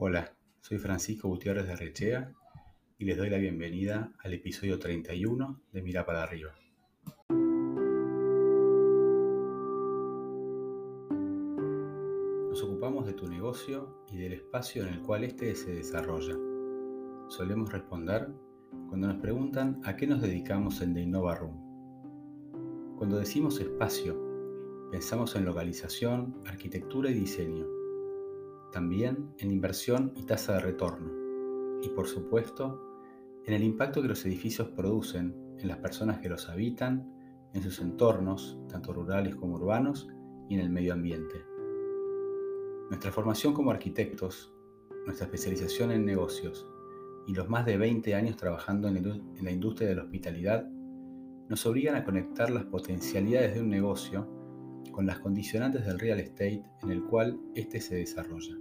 Hola, soy Francisco Gutiérrez de Rechea y les doy la bienvenida al episodio 31 de Mira para arriba. Nos ocupamos de tu negocio y del espacio en el cual éste se desarrolla. Solemos responder cuando nos preguntan a qué nos dedicamos en The Innova Room. Cuando decimos espacio, pensamos en localización, arquitectura y diseño. También en inversión y tasa de retorno. Y por supuesto, en el impacto que los edificios producen en las personas que los habitan, en sus entornos, tanto rurales como urbanos, y en el medio ambiente. Nuestra formación como arquitectos, nuestra especialización en negocios y los más de 20 años trabajando en la industria de la hospitalidad nos obligan a conectar las potencialidades de un negocio con las condicionantes del real estate en el cual éste se desarrolla.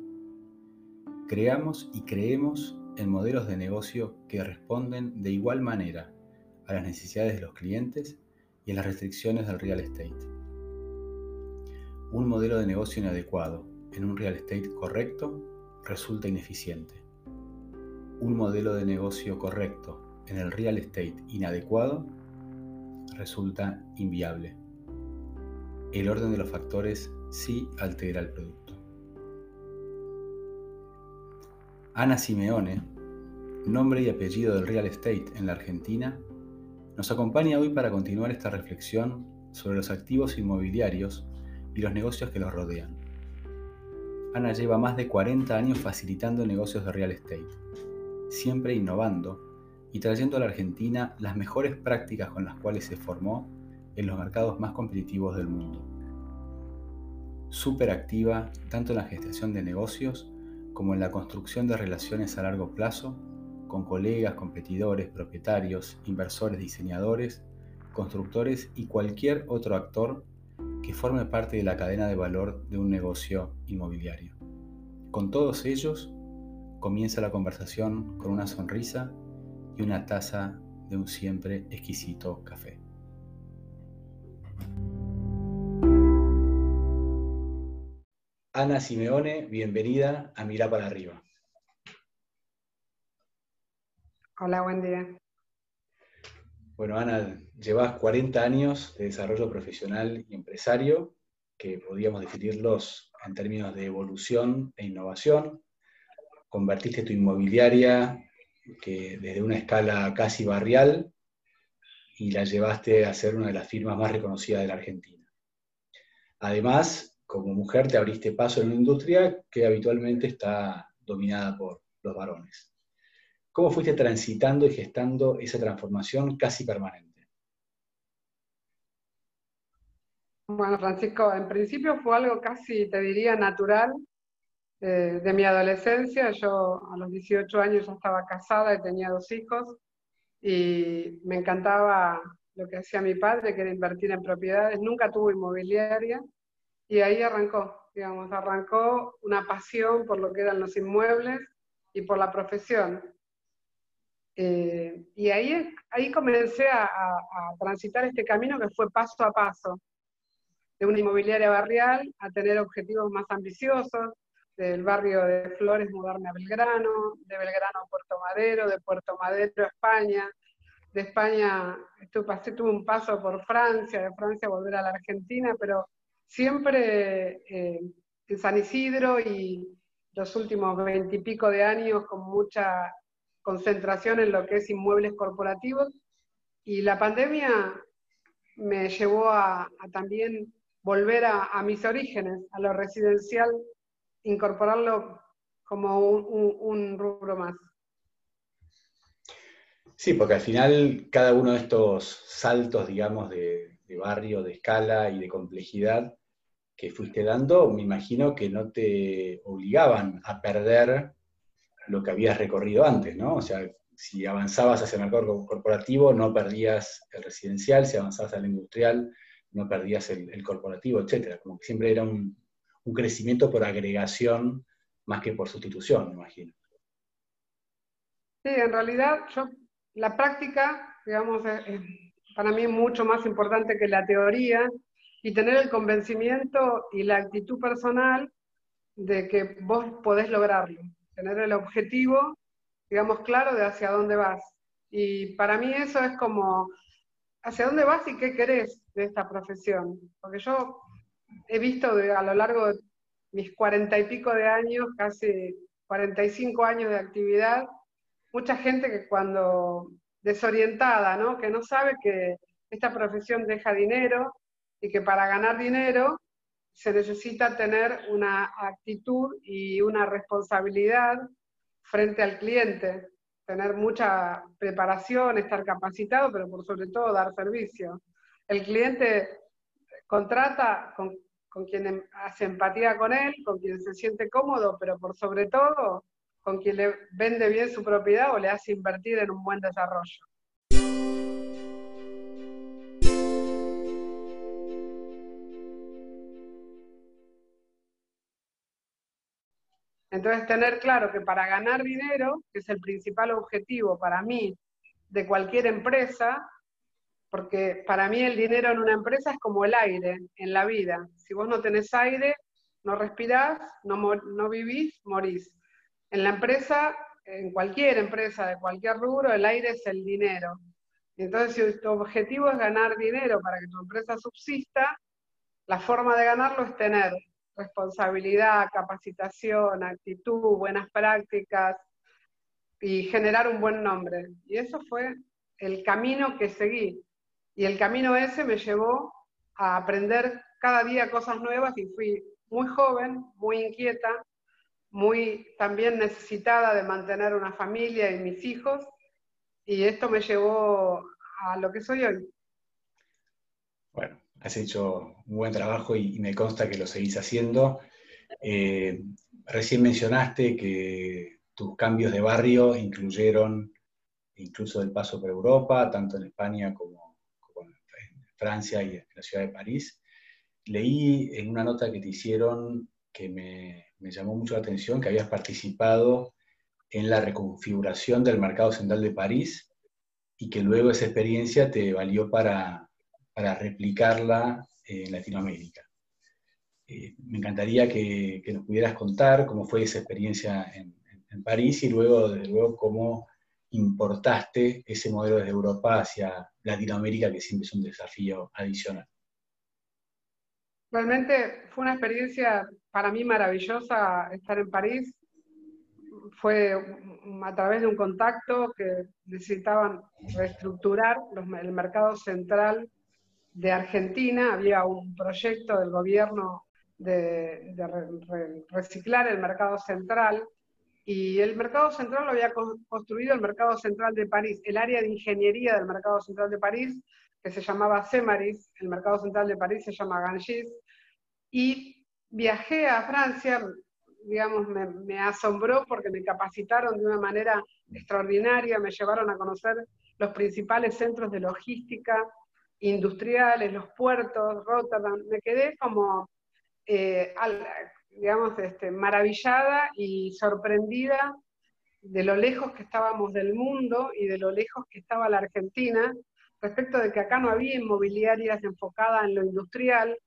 Creamos y creemos en modelos de negocio que responden de igual manera a las necesidades de los clientes y a las restricciones del real estate. Un modelo de negocio inadecuado en un real estate correcto resulta ineficiente. Un modelo de negocio correcto en el real estate inadecuado resulta inviable. El orden de los factores sí altera el producto. Ana Simeone, nombre y apellido del real estate en la Argentina, nos acompaña hoy para continuar esta reflexión sobre los activos inmobiliarios y los negocios que los rodean. Ana lleva más de 40 años facilitando negocios de real estate, siempre innovando y trayendo a la Argentina las mejores prácticas con las cuales se formó en los mercados más competitivos del mundo. Súper activa tanto en la gestación de negocios como en la construcción de relaciones a largo plazo con colegas, competidores, propietarios, inversores, diseñadores, constructores y cualquier otro actor que forme parte de la cadena de valor de un negocio inmobiliario. Con todos ellos comienza la conversación con una sonrisa y una taza de un siempre exquisito café. Ana Simeone, bienvenida a Mira para arriba. Hola, buen día. Bueno, Ana, llevas 40 años de desarrollo profesional y empresario, que podríamos definirlos en términos de evolución e innovación. Convertiste tu inmobiliaria que desde una escala casi barrial y la llevaste a ser una de las firmas más reconocidas de la Argentina. Además, como mujer te abriste paso en una industria que habitualmente está dominada por los varones. ¿Cómo fuiste transitando y gestando esa transformación casi permanente? Bueno, Francisco, en principio fue algo casi, te diría, natural eh, de mi adolescencia. Yo a los 18 años ya estaba casada y tenía dos hijos y me encantaba lo que hacía mi padre, que era invertir en propiedades. Nunca tuvo inmobiliaria y ahí arrancó, digamos, arrancó una pasión por lo que eran los inmuebles y por la profesión. Eh, y ahí, ahí comencé a, transitar este camino que fue paso a paso, de una inmobiliaria barrial a tener objetivos más ambiciosos, del barrio de Flores mudarme a Belgrano, de Belgrano a Puerto Madero, de Puerto Madero a España, de España estuve, pasé, tuve un paso por Francia, de Francia volver a la Argentina, pero siempre eh, en San Isidro y los últimos veintipico de años con mucha concentración en lo que es inmuebles corporativos y la pandemia me llevó a, también volver a, mis orígenes, a lo residencial, incorporarlo como un, rubro más. Sí, porque al final cada uno de estos saltos, digamos, de, de, barrio, de escala y de complejidad que fuiste dando, me imagino que no te obligaban a perder lo que habías recorrido antes, ¿no? O sea, si avanzabas hacia el mercado corporativo, no perdías el residencial, si avanzabas al industrial, no perdías el, corporativo, etcétera. Como que siempre era un, crecimiento por agregación más que por sustitución, me imagino. Sí, en realidad yo, la práctica, digamos, para mí mucho más importante que la teoría y tener el convencimiento y la actitud personal de que vos podés lograrlo tener el objetivo, digamos, claro de hacia dónde vas. Y para mí eso es como, ¿hacia dónde vas y qué querés de esta profesión? Porque yo he visto a lo largo de mis cuarenta y pico de años, casi 45 años de actividad, mucha gente que cuando desorientada, ¿no? que no sabe que esta profesión deja dinero y que para ganar dinero se necesita tener una actitud y una responsabilidad frente al cliente, tener mucha preparación, estar capacitado, pero por sobre todo dar servicio. El cliente contrata con, con quien hace empatía con él, con quien se siente cómodo, pero por sobre todo con quien le vende bien su propiedad o le hace invertir en un buen desarrollo. Entonces, tener claro que para ganar dinero, que es el principal objetivo para mí de cualquier empresa, porque para mí el dinero en una empresa es como el aire en la vida. Si vos no tenés aire, no respirás, no, no vivís, morís. En la empresa, en cualquier empresa de cualquier rubro, el aire es el dinero. Entonces, si tu objetivo es ganar dinero para que tu empresa subsista, la forma de ganarlo es tener responsabilidad, capacitación, actitud, buenas prácticas y generar un buen nombre. Y eso fue el camino que seguí. Y el camino ese me llevó a aprender cada día cosas nuevas y fui muy joven, muy inquieta, muy también necesitada de mantener una familia y mis hijos. Y esto me llevó a lo que soy hoy. Bueno, has hecho un buen trabajo y, me consta que lo seguís haciendo. Eh, recién mencionaste que tus cambios de barrio incluyeron incluso el paso por Europa, tanto en España como, en Francia y en la ciudad de París. Leí en una nota que te hicieron que me, me llamó mucho la atención, que habías participado en la reconfiguración del mercado central de París y que luego esa experiencia te valió para para replicarla en Latinoamérica. Eh, me encantaría que, nos pudieras contar cómo fue esa experiencia en, París y luego, desde luego, cómo importaste ese modelo desde Europa hacia Latinoamérica, que siempre es un desafío adicional. Realmente fue una experiencia para mí maravillosa estar en París. Fue a través de un contacto que necesitaban reestructurar el mercado central de Argentina. Había un proyecto del gobierno de, reciclar el mercado central y el mercado central lo había construido el mercado central de París, el área de ingeniería del mercado central de París, que se llamaba Cemaris, el mercado central de París se llama Ganges, y viajé a Francia, digamos, me, asombró porque me capacitaron de una manera extraordinaria, me llevaron a conocer los principales centros de logística industriales, los puertos, Rotterdam, me quedé como, eh, digamos, este, maravillada y sorprendida de lo lejos que estábamos del mundo y de lo lejos que estaba la Argentina, respecto de que acá no había inmobiliarias enfocadas en lo industrial,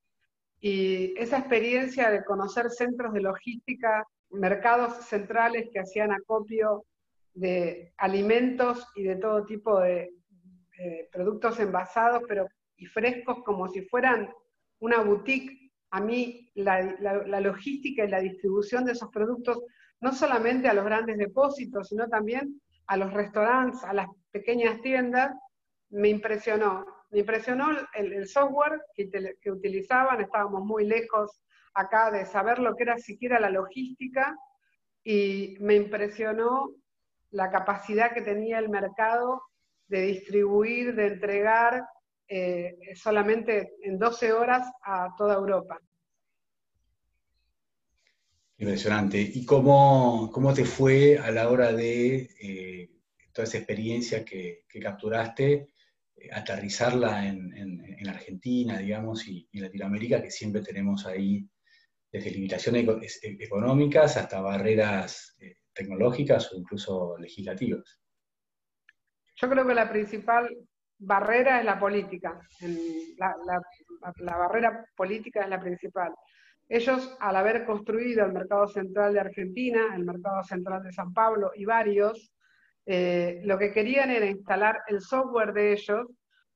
y esa experiencia de conocer centros de logística, mercados centrales que hacían acopio de alimentos y de todo tipo de, productos envasados pero, y frescos como si fueran una boutique. A mí la, logística y la distribución de esos productos, no solamente a los grandes depósitos, sino también a los restaurantes, a las pequeñas tiendas, me impresionó. Me impresionó el, software que, utilizaban, estábamos muy lejos acá de saber lo que era siquiera la logística y me impresionó la capacidad que tenía el mercado de distribuir, de entregar eh, solamente en 12 horas a toda Europa. Impresionante. ¿Y cómo, cómo te fue a la hora de eh, toda esa experiencia que, capturaste, aterrizarla en, Argentina, digamos, y, en Latinoamérica, que siempre tenemos ahí desde limitaciones económicas hasta barreras tecnológicas o incluso legislativas? Yo creo que la principal barrera es la política. La, barrera política es la principal. Ellos, al haber construido el mercado central de Argentina, el mercado central de San Pablo y varios, eh, lo que querían era instalar el software de ellos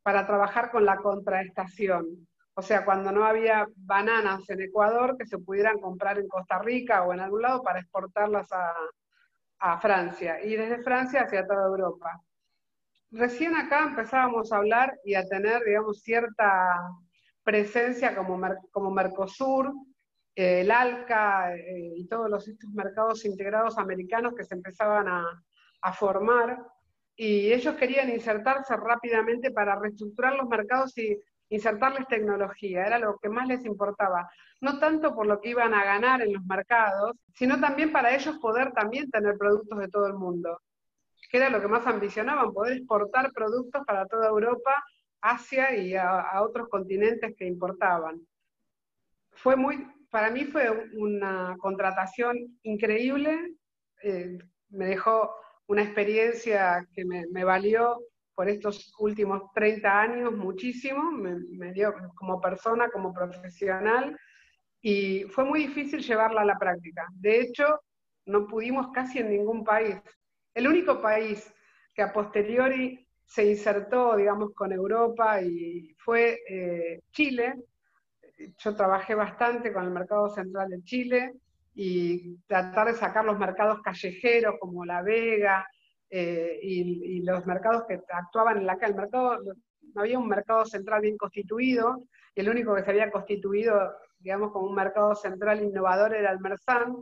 para trabajar con la contraestación. O sea, cuando no había bananas en Ecuador que se pudieran comprar en Costa Rica o en algún lado para exportarlas a, a Francia y desde Francia hacia toda Europa. Recién acá empezábamos a hablar y a tener, digamos, cierta presencia como, como Mercosur, eh, el ALCA eh, y todos los, estos mercados integrados americanos que se empezaban a, a formar y ellos querían insertarse rápidamente para reestructurar los mercados y insertarles tecnología, era lo que más les importaba. No tanto por lo que iban a ganar en los mercados, sino también para ellos poder también tener productos de todo el mundo, que era lo que más ambicionaban, poder exportar productos para toda Europa, Asia y a, otros continentes que importaban. Fue muy, para mí fue una contratación increíble, eh, me dejó una experiencia que me, valió por estos últimos 30 años muchísimo, me, dio como persona, como profesional, y fue muy difícil llevarla a la práctica. De hecho, no pudimos casi en ningún país. El único país que a posteriori se insertó, digamos, con Europa y fue eh, Chile. Yo trabajé bastante con el mercado central de Chile y tratar de sacar los mercados callejeros como La Vega, eh, y, los mercados que actuaban en la calle. El mercado, no había un mercado central bien constituido, y el único que se había constituido, digamos, como un mercado central innovador era el Mersan,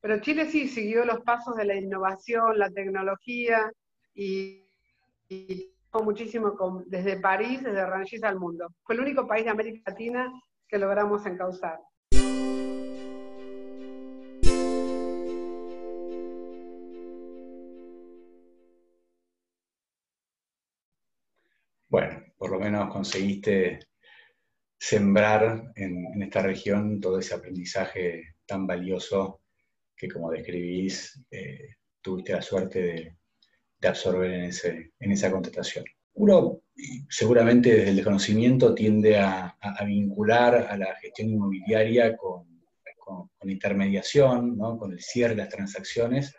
pero Chile sí siguió los pasos de la innovación, la tecnología, y, y muchísimo desde París, desde Rangis al mundo. Fue el único país de América Latina que logramos encauzar. Menos conseguiste sembrar en, esta región todo ese aprendizaje tan valioso que, como describís, eh, tuviste la suerte de, absorber en, esa contratación. Uno, seguramente desde el desconocimiento, tiende a, vincular a la gestión inmobiliaria con, intermediación, con el cierre de las transacciones,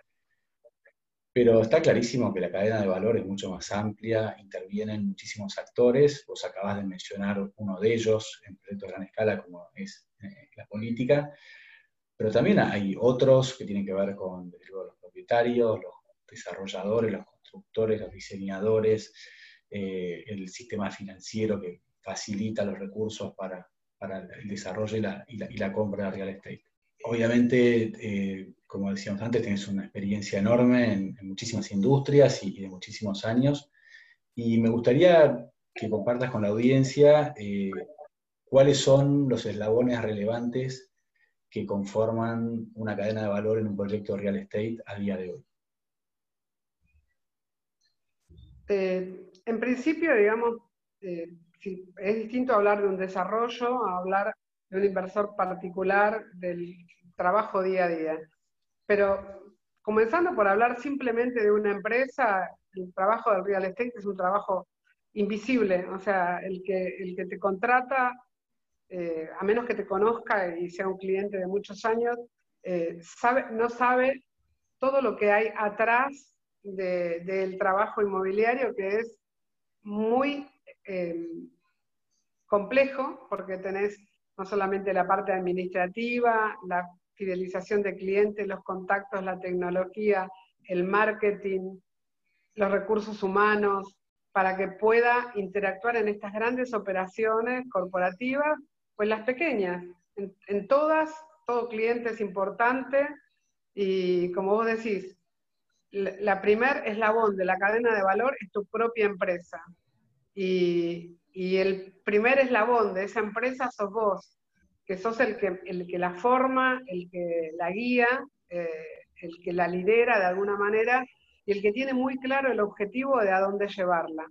pero está clarísimo que la cadena de valor es mucho más amplia, intervienen muchísimos actores, vos acabas de mencionar uno de ellos en proyectos de gran escala como es eh, la política, pero también hay otros que tienen que ver con los propietarios, los desarrolladores, los constructores, los diseñadores, eh, el sistema financiero que facilita los recursos para, el desarrollo y la, y la compra de real estate. Obviamente, eh, como decíamos antes, tienes una experiencia enorme en, muchísimas industrias y, de muchísimos años. Y me gustaría que compartas con la audiencia eh, cuáles son los eslabones relevantes que conforman una cadena de valor en un proyecto real estate a día de hoy. Eh, en principio, digamos, es distinto hablar de un desarrollo a hablar de un inversor particular del trabajo día a día. Pero comenzando por hablar simplemente de una empresa, el trabajo del real estate es un trabajo invisible, o sea, el que, el que te contrata, eh, a menos que te conozca y sea un cliente de muchos años, eh, no sabe todo lo que hay atrás del trabajo inmobiliario, que es muy eh, complejo, porque tenés no solamente la parte administrativa, la fidelización de clientes, los contactos, la tecnología, el marketing, los recursos humanos, para que pueda interactuar en estas grandes operaciones corporativas o en las pequeñas. En, todas, todo cliente es importante y como vos decís, la, primer eslabón de la cadena de valor es tu propia empresa. Y, y el primer eslabón de esa empresa sos vos, que sos el que, el que la forma, el que la guía, eh, el que la lidera de alguna manera y el que tiene muy claro el objetivo de a dónde llevarla.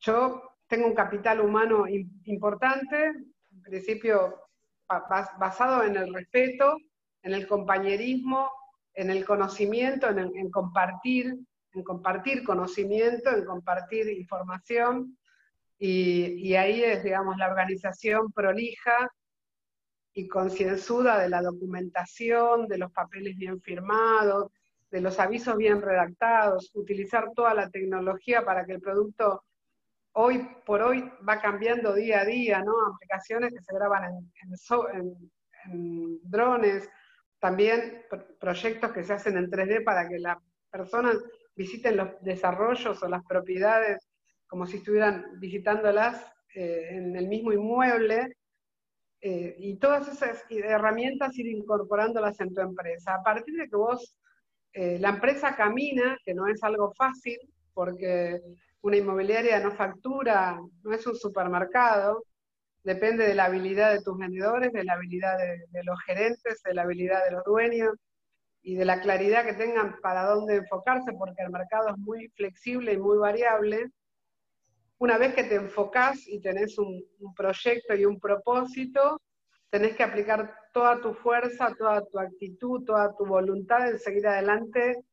Yo tengo un capital humano importante, en principio basado en el respeto, en el compañerismo, en el conocimiento, en, en compartir, en compartir conocimiento, en compartir información, y, ahí es, digamos, la organización prolija y concienzuda de la documentación, de los papeles bien firmados, de los avisos bien redactados, utilizar toda la tecnología para que el producto hoy por hoy va cambiando día a día, ¿no? Aplicaciones que se graban en, en drones, también proyectos que se hacen en 3D para que las personas visiten los desarrollos o las propiedades como si estuvieran visitándolas eh, en el mismo inmueble, eh, y todas esas herramientas ir incorporándolas en tu empresa. A partir de que vos, eh, la empresa camina, que no es algo fácil, porque una inmobiliaria no factura, no es un supermercado, depende de la habilidad de tus vendedores, de la habilidad de, los gerentes, de la habilidad de los dueños y de la claridad que tengan para dónde enfocarse, porque el mercado es muy flexible y muy variable. Una vez que te enfocás y tenés un, proyecto y un propósito, tenés que aplicar toda tu fuerza, toda tu actitud, toda tu voluntad en seguir adelante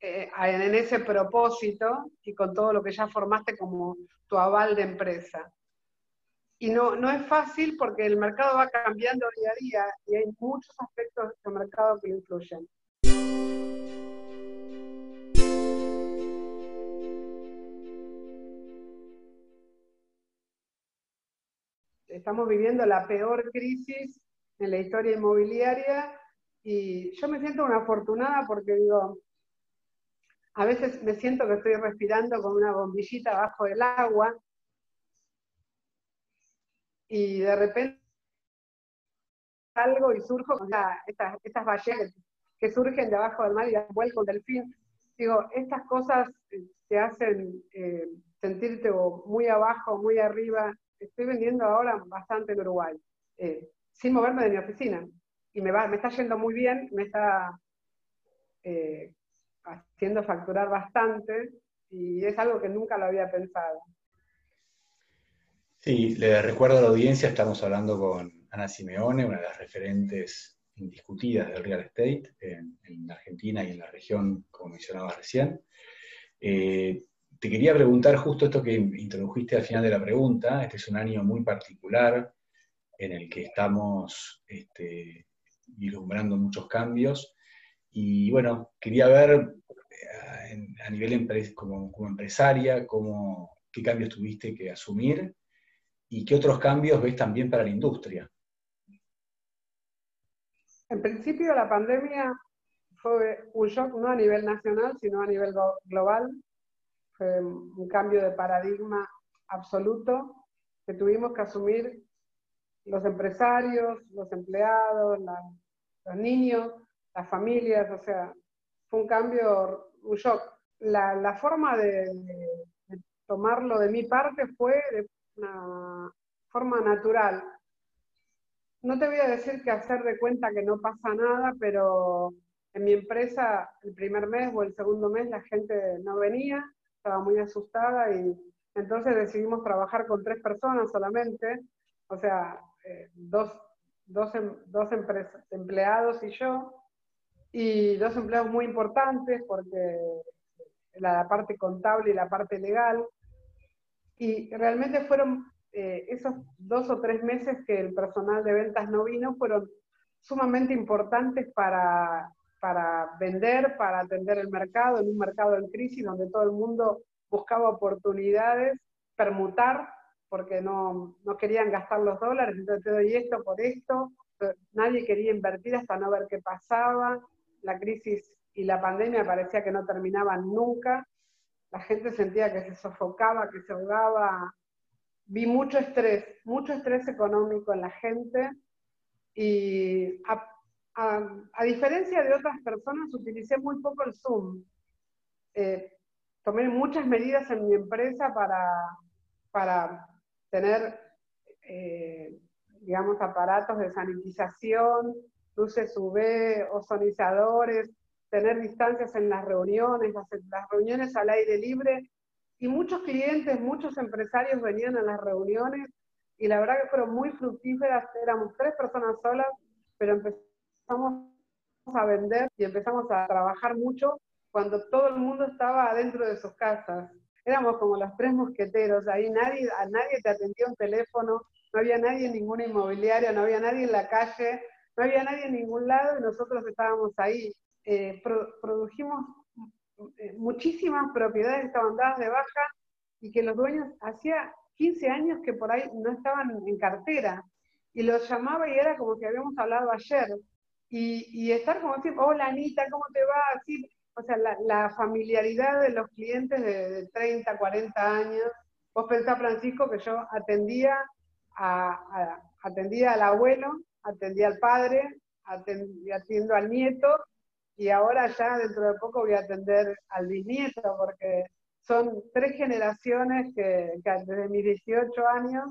eh, en ese propósito y con todo lo que ya formaste como tu aval de empresa. Y no, no es fácil porque el mercado va cambiando día a día y hay muchos aspectos del mercado que influyen. Estamos viviendo la peor crisis en la historia inmobiliaria y yo me siento una afortunada porque digo, a veces me siento que estoy respirando con una bombillita abajo del agua y de repente algo y surjo, sea, estas, estas ballenas que surgen de abajo del mar y dan vuelco del delfín. Digo, estas cosas eh, te hacen eh, sentirte muy abajo, muy arriba. Estoy vendiendo ahora bastante en Uruguay, eh, sin moverme de mi oficina. Y me, va, me está yendo muy bien, me está haciendo facturar bastante y es algo que nunca lo había pensado. Sí, le recuerdo a la audiencia, estamos hablando con Ana Simeone, una de las referentes indiscutidas del real estate en, Argentina y en la región, como mencionaba recién. Eh, te quería preguntar justo esto que introdujiste al final de la pregunta. Este es un año muy particular en el que estamos este, vislumbrando muchos cambios. Y bueno, quería ver eh, a nivel como, como empresaria cómo, qué cambios tuviste que asumir ¿Y qué otros cambios ves también para la industria? En principio la pandemia fue un shock no a nivel nacional, sino a nivel global. Fue un cambio de paradigma absoluto que tuvimos que asumir los empresarios, los empleados, los niños, las familias, o sea, fue un cambio, un shock. La, forma de, de, tomarlo de mi parte fue de una forma natural. No te voy a decir que hacer de cuenta que no pasa nada, pero en mi empresa el primer mes o el segundo mes la gente no venía, estaba muy asustada y entonces decidimos trabajar con tres personas solamente, o sea, eh, dos, dos, em, dos empleados y yo, y dos empleados muy importantes porque la parte contable y la parte legal, y realmente fueron eh, esos dos o tres meses que el personal de ventas no vino, fueron sumamente importantes para, para vender, para atender el mercado, en un mercado en crisis donde todo el mundo buscaba oportunidades, permutar, porque no, no querían gastar los dólares, entonces te doy esto por esto, nadie quería invertir hasta no ver qué pasaba, la crisis y la pandemia parecía que no terminaban nunca, la gente sentía que se sofocaba, que se ahogaba. Vi mucho estrés, mucho estrés económico en la gente. Y a, diferencia de otras personas utilicé muy poco el Zoom. Eh, tomé muchas medidas en mi empresa para, para tener, eh, digamos, aparatos de sanitización, luces UV, ozonizadores, tener distancias en las reuniones, las, reuniones al aire libre, y muchos clientes, muchos empresarios venían a las reuniones y la verdad que fueron muy fructíferas, éramos tres personas solas, pero empezamos a vender y empezamos a trabajar mucho cuando todo el mundo estaba adentro de sus casas. Éramos como los tres mosqueteros, ahí nadie, a nadie te atendía un teléfono, no había nadie en ninguna inmobiliaria, no había nadie en la calle, no había nadie en ningún lado y nosotros estábamos ahí. Eh, produjimos eh, muchísimas propiedades estaban dadas de baja y que los dueños hacía 15 años que por ahí no estaban en cartera. Y los llamaba y era como que habíamos hablado ayer. Y, estar como así, hola Anita, ¿cómo te va? Así, o sea, la, familiaridad de los clientes de, 30, 40 años. Vos pensás, Francisco, que yo atendía, a, atendía al abuelo, atendía al padre, atendía, atiendo al nieto, y ahora ya dentro de poco voy a atender al bisnieto, porque son tres generaciones que, que desde mis 18 años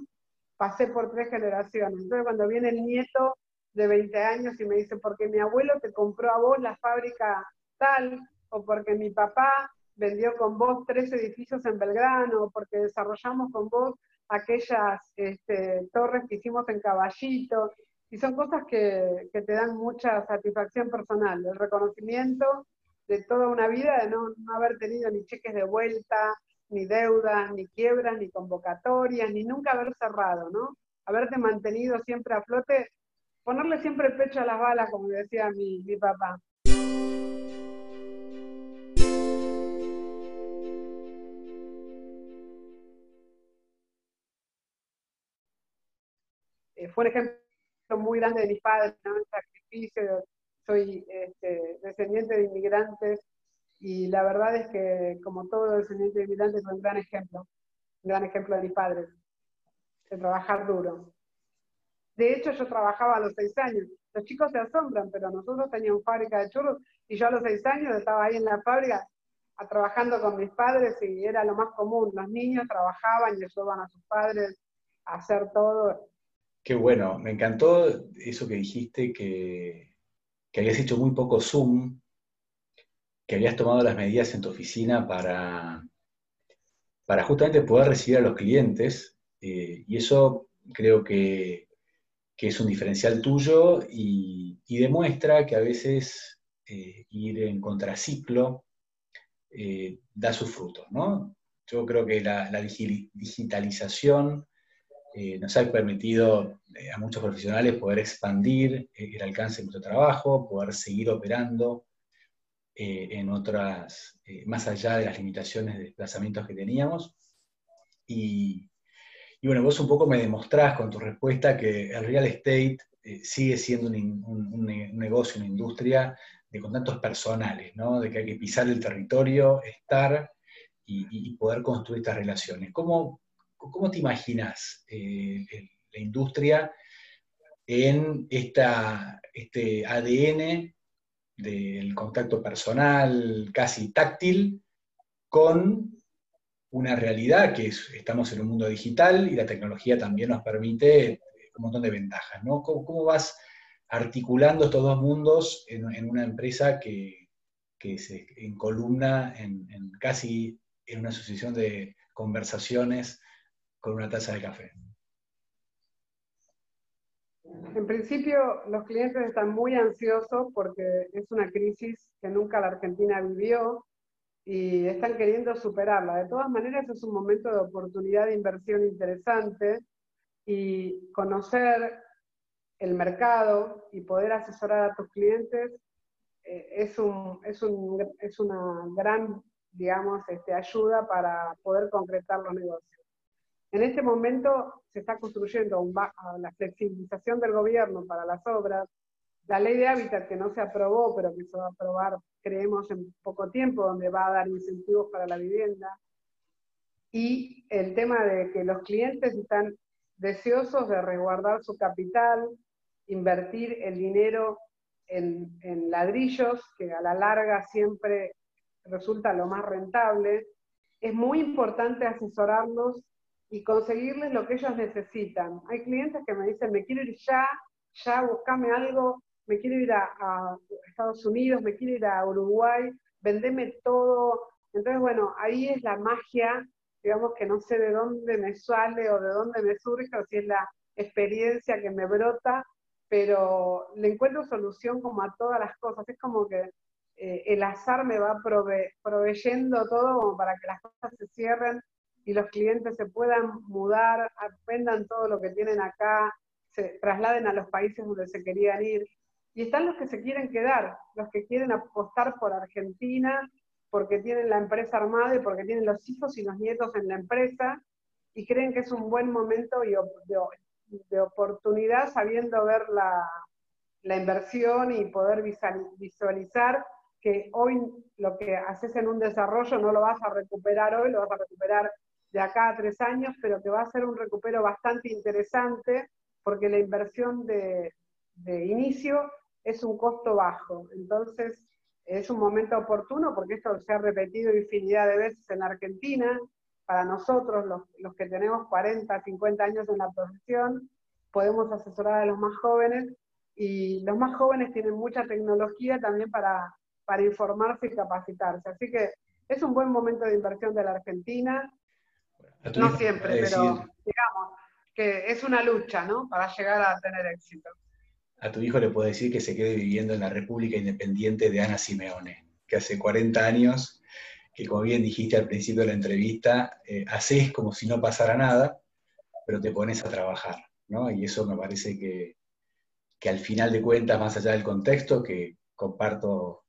pasé por tres generaciones. Entonces cuando viene el nieto de 20 años y me dice, porque mi abuelo te compró a vos la fábrica tal, o porque mi papá vendió con vos tres edificios en Belgrano, o porque desarrollamos con vos aquellas este, torres que hicimos en Caballito, y son cosas que, que, te dan mucha satisfacción personal, el reconocimiento de toda una vida de no, no haber tenido ni cheques de vuelta, ni deudas, ni quiebras, ni convocatorias, ni nunca haber cerrado, ¿no? Haberte mantenido siempre a flote, ponerle siempre el pecho a las balas, como decía mi, mi papá. Eh, fue un ejemplo muy grande de mis padres, ¿no? el sacrificio, soy este, descendiente de inmigrantes y la verdad es que, como todo descendiente de inmigrantes, es un gran ejemplo, un gran ejemplo de mis padres, de trabajar duro. De hecho, yo trabajaba a los seis años. Los chicos se asombran, pero nosotros teníamos fábrica de churros y yo a los seis años estaba ahí en la fábrica trabajando con mis padres y era lo más común. Los niños trabajaban y ayudaban a sus padres a hacer todo. Qué bueno, me encantó eso que dijiste, que, habías hecho muy poco Zoom que habías tomado las medidas en tu oficina para, para justamente poder recibir a los clientes, eh, y eso creo que, es un diferencial tuyo y, demuestra que a veces eh, ir en contraciclo eh, da sus frutos, ¿no? Yo creo que la, digitalización nos ha permitido a muchos profesionales poder expandir el alcance de nuestro trabajo, poder seguir operando eh, en otras, eh, más allá de las limitaciones de desplazamientos que teníamos. Y, bueno, vos un poco me demostrás con tu respuesta que el real estate eh, sigue siendo un, negocio, una industria de contactos personales, ¿no? de que hay que pisar el territorio, estar y, poder construir estas relaciones. ¿Cómo, cómo te imaginas la industria en esta, este ADN del contacto personal, casi táctil, con una realidad que estamos en un mundo digital y la tecnología también nos permite un montón de ventajas. ¿no? ¿Cómo, vas articulando estos dos mundos en, una empresa que, se encolumna en, en casi en una sucesión de conversaciones con una taza de café? En principio, los clientes están muy ansiosos porque es una crisis que nunca la Argentina vivió y están queriendo superarla. De todas maneras, es un momento de oportunidad de inversión interesante y conocer el mercado y poder asesorar a tus clientes eh, es, un, es, un, es, una gran, digamos, este, ayuda para poder concretar los negocios. En este momento se está construyendo la flexibilización del gobierno para las obras, la ley de hábitat que no se aprobó, pero que se va a aprobar, creemos, en poco tiempo, donde va a dar incentivos para la vivienda, y el tema de que los clientes están deseosos de resguardar su capital, invertir el dinero en, en ladrillos, que a la larga siempre resulta lo más rentable, es muy importante asesorarlos y conseguirles lo que ellos necesitan. Hay clientes que me dicen, me quiero ir ya, ya buscame algo, me quiero ir a, Estados Unidos, me quiero ir a Uruguay, vendeme todo. Entonces, bueno, ahí es la magia, digamos que no sé de dónde me sale o de dónde me surge, o si es la experiencia que me brota, pero le encuentro solución como a todas las cosas. Es como que eh, el azar me va proveyendo todo para que las cosas se cierren y los clientes se puedan mudar, aprendan todo lo que tienen acá, se trasladen a los países donde se querían ir. Y están los que se quieren quedar, los que quieren apostar por Argentina, porque tienen la empresa armada y porque tienen los hijos y los nietos en la empresa y creen que es un buen momento de, oportunidad sabiendo ver la, la inversión y poder visualizar que hoy lo que haces en un desarrollo no lo vas a recuperar hoy, lo vas a recuperar de acá a tres años, pero que va a ser un recupero bastante interesante porque la inversión de inicio es un costo bajo. Entonces, es un momento oportuno porque esto se ha repetido infinidad de veces en Argentina. Para nosotros, los, los, que tenemos 40, 50 años en la profesión, podemos asesorar a los más jóvenes y los más jóvenes tienen mucha tecnología también para, para informarse y capacitarse. Así que es un buen momento de inversión de la Argentina. No siempre, pero digamos que es una lucha, ¿no? Para llegar a tener éxito a tu hijo le puedo decir que se quede viviendo en la República Independiente de Ana Simeone, que hace 40 años, que como bien dijiste al principio de la entrevista, eh, haces como si no pasara nada, pero te pones a trabajar, ¿no? Y eso me parece que, al final de cuentas, más allá del contexto, que comparto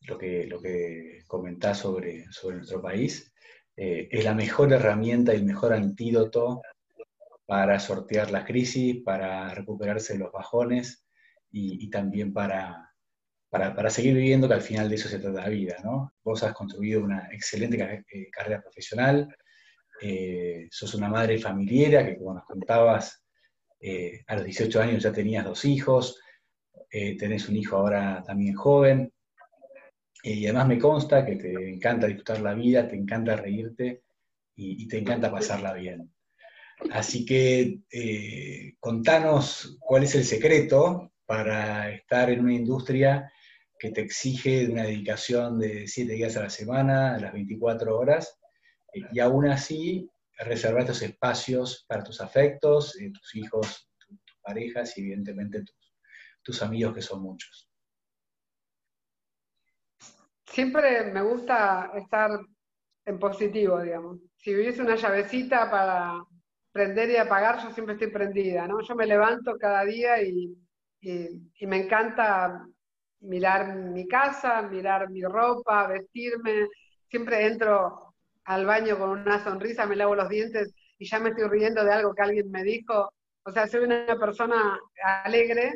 lo que, lo que comentás sobre, sobre nuestro país, eh, es la mejor herramienta y el mejor antídoto para sortear las crisis, para recuperarse de los bajones y, también para, para, seguir viviendo, que al final de eso se trata la vida. ¿no? Vos has construido una excelente eh, carrera profesional, eh, sos una madre familiera que, como nos contabas, eh, a los 18 años ya tenías dos hijos, tenés un hijo ahora también joven, y además me consta que te encanta disfrutar la vida, te encanta reírte y te encanta pasarla bien. Así que eh, contanos cuál es el secreto para estar en una industria que te exige una dedicación de 7 días a la semana, a las 24 horas, eh, y aún así reservar estos espacios para tus afectos, eh, tus hijos, tus parejas y evidentemente tus, tus amigos que son muchos. Siempre me gusta estar en positivo, digamos. Si hubiese una llavecita para prender y apagar, yo siempre estoy prendida, ¿no? Yo me levanto cada día y, me encanta mirar mi casa, mirar mi ropa, vestirme. Siempre entro al baño con una sonrisa, me lavo los dientes y ya me estoy riendo de algo que alguien me dijo. O sea, soy una persona alegre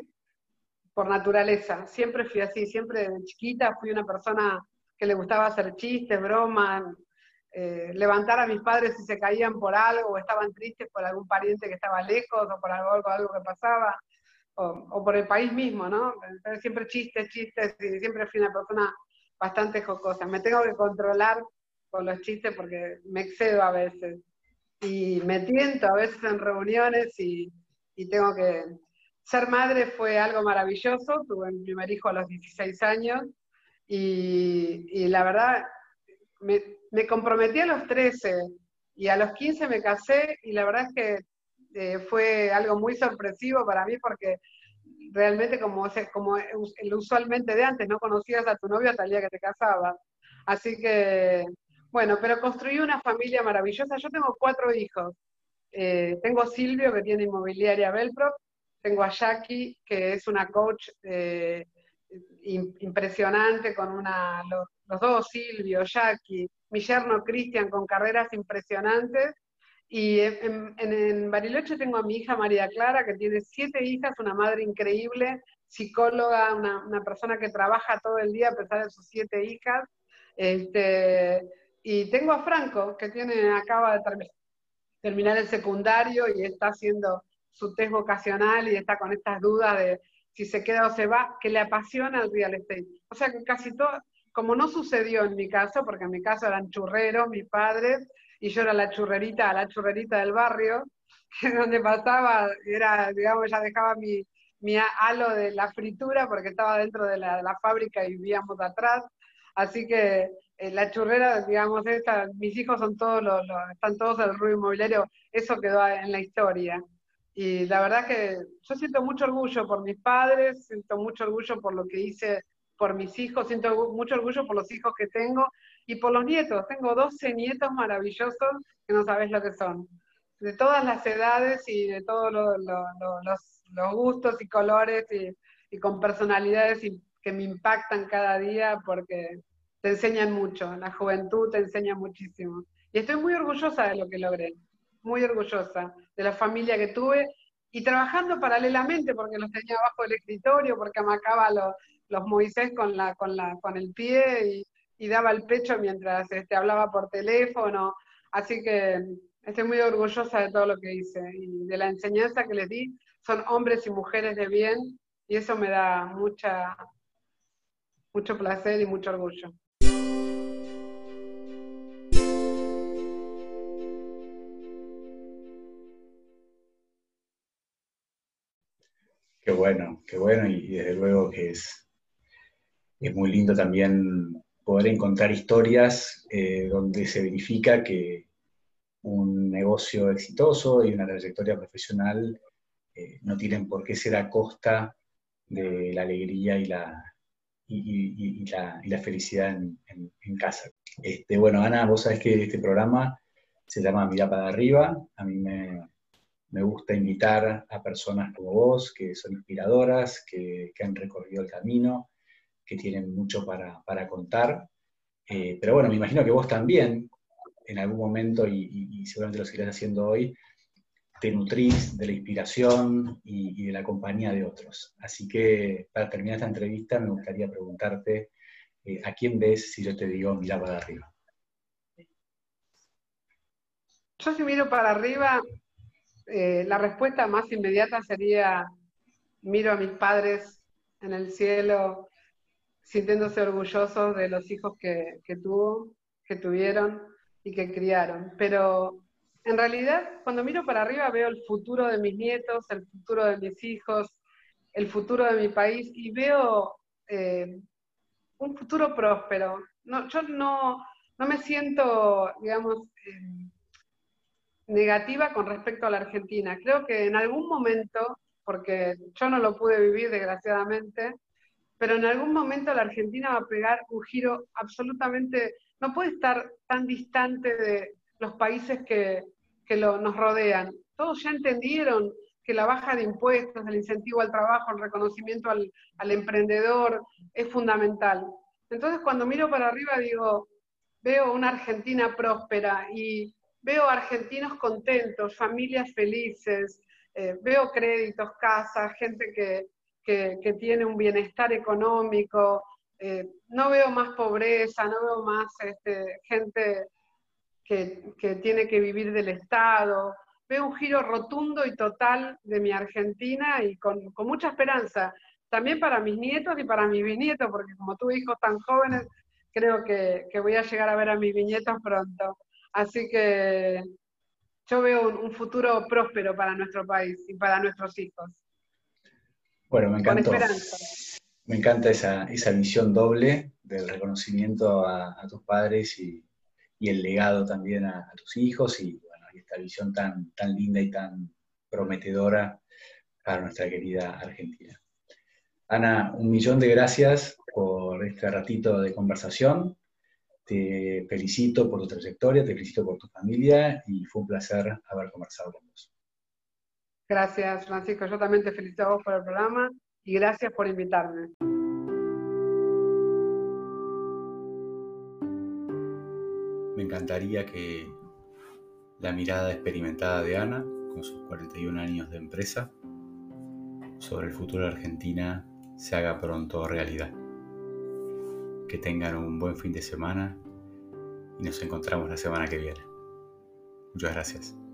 por naturaleza. Siempre fui así, siempre de chiquita fui una persona que le gustaba hacer chistes, bromas, eh, levantar a mis padres si se caían por algo o estaban tristes por algún pariente que estaba lejos o por algo, algo que pasaba, o, por el país mismo, ¿no? siempre chistes, chistes, y siempre fui una persona bastante jocosa. Me tengo que controlar con los chistes porque me excedo a veces. Y me tiento a veces en reuniones y, tengo que... Ser madre fue algo maravilloso, tuve mi primer hijo a los 16 años y, y la verdad me, me comprometí a los 13 y a los 15 me casé y la verdad es que eh, fue algo muy sorpresivo para mí porque realmente como, como usualmente de antes, no conocías a tu novio hasta el día que te casabas. Así que, bueno, pero construí una familia maravillosa. Yo tengo cuatro hijos. Eh, tengo Silvio, que tiene inmobiliaria Belpro. Tengo a Jackie, que es una coach eh, impresionante, con una, los dos, Silvio, Jackie, mi yerno Cristian, con carreras impresionantes. Y en, Bariloche tengo a mi hija María Clara, que tiene siete hijas, una madre increíble, psicóloga, una, persona que trabaja todo el día a pesar de sus siete hijas. Este, y tengo a Franco, que tiene, acaba de terminar el secundario y está haciendo su test vocacional y está con estas dudas de si se queda o se va, que le apasiona el real estate. O sea que casi todo, como no sucedió en mi caso, porque en mi caso eran churreros mis padres, y yo era la churrerita, la churrerita del barrio, donde pasaba, era, digamos, ya dejaba mi, mi halo de la fritura porque estaba dentro de la, fábrica y vivíamos atrás. Así que eh, la churrera, digamos, esta, mis hijos son todos los, están todos en el rubro inmobiliario, eso quedó en la historia. Y la verdad que yo siento mucho orgullo por mis padres, siento mucho orgullo por lo que hice por mis hijos, siento mucho orgullo por los hijos que tengo y por los nietos. Tengo 12 nietos maravillosos que no sabes lo que son. De todas las edades y de todos los, gustos y colores y, con personalidades que me impactan cada día porque te enseñan mucho. La juventud te enseña muchísimo. Y estoy muy orgullosa de lo que logré, muy orgullosa de la familia que tuve y trabajando paralelamente porque los tenía abajo del escritorio, porque amacaba los, los Moisés con, la, con, la, con el pie y, daba el pecho mientras este, hablaba por teléfono. Así que estoy muy orgullosa de todo lo que hice y de la enseñanza que les di. Son hombres y mujeres de bien y eso me da mucha, mucho placer y mucho orgullo. Qué bueno, qué bueno y, desde luego que es, es muy lindo también poder encontrar historias eh, donde se verifica que un negocio exitoso y una trayectoria profesional eh, no tienen por qué ser a costa de la alegría y la, y, la, felicidad en, casa. Este, bueno, Ana, vos sabés que este programa se llama Mira para arriba. A mí me, me gusta invitar a personas como vos, que son inspiradoras, que, han recorrido el camino, que tienen mucho para, contar. Eh, pero bueno, me imagino que vos también, en algún momento, y, seguramente lo seguirás haciendo hoy, te nutrís de la inspiración y, de la compañía de otros. Así que para terminar esta entrevista me gustaría preguntarte, eh, ¿a quién ves si yo te digo mira para arriba? Yo si miro para arriba, eh, la respuesta más inmediata sería, miro a mis padres en el cielo, sintiéndose orgullosos de los hijos que, tuvo, que tuvieron y que criaron. Pero en realidad, cuando miro para arriba, veo el futuro de mis nietos, el futuro de mis hijos, el futuro de mi país y veo eh, un futuro próspero. yo no, me siento, digamos, negativa con respecto a la Argentina. Creo que en algún momento, porque yo no lo pude vivir desgraciadamente, pero en algún momento la Argentina va a pegar un giro absolutamente, no puede estar tan distante de los países que, nos rodean. Todos ya entendieron que la baja de impuestos, el incentivo al trabajo, el reconocimiento al, al emprendedor es fundamental. Entonces cuando miro para arriba digo, veo una Argentina próspera y veo argentinos contentos, familias felices, eh, veo créditos, casas, gente que, tiene un bienestar económico, eh, no veo más pobreza, no veo más este, gente que, tiene que vivir del Estado, veo un giro rotundo y total de mi Argentina y con, mucha esperanza, también para mis nietos y para mis bisnietos, porque como tuve hijos tan jóvenes, creo que, que voy a llegar a ver a mis bisnietos pronto. Así que yo veo un, futuro próspero para nuestro país y para nuestros hijos. Bueno, me encanta. Me encanta esa, visión doble del reconocimiento a, tus padres y, el legado también a, tus hijos y, bueno, esta visión tan, tan linda y tan prometedora para nuestra querida Argentina. Ana, un millón de gracias por este ratito de conversación. Te felicito por tu trayectoria, te felicito por tu familia y fue un placer haber conversado con vos. Gracias, Francisco. Yo también te felicito a vos por el programa y gracias por invitarme. Me encantaría que la mirada experimentada de Ana, con sus 41 años de empresa, sobre el futuro de Argentina se haga pronto realidad que tengan un buen fin de semana y nos encontramos la semana que viene. Muchas gracias.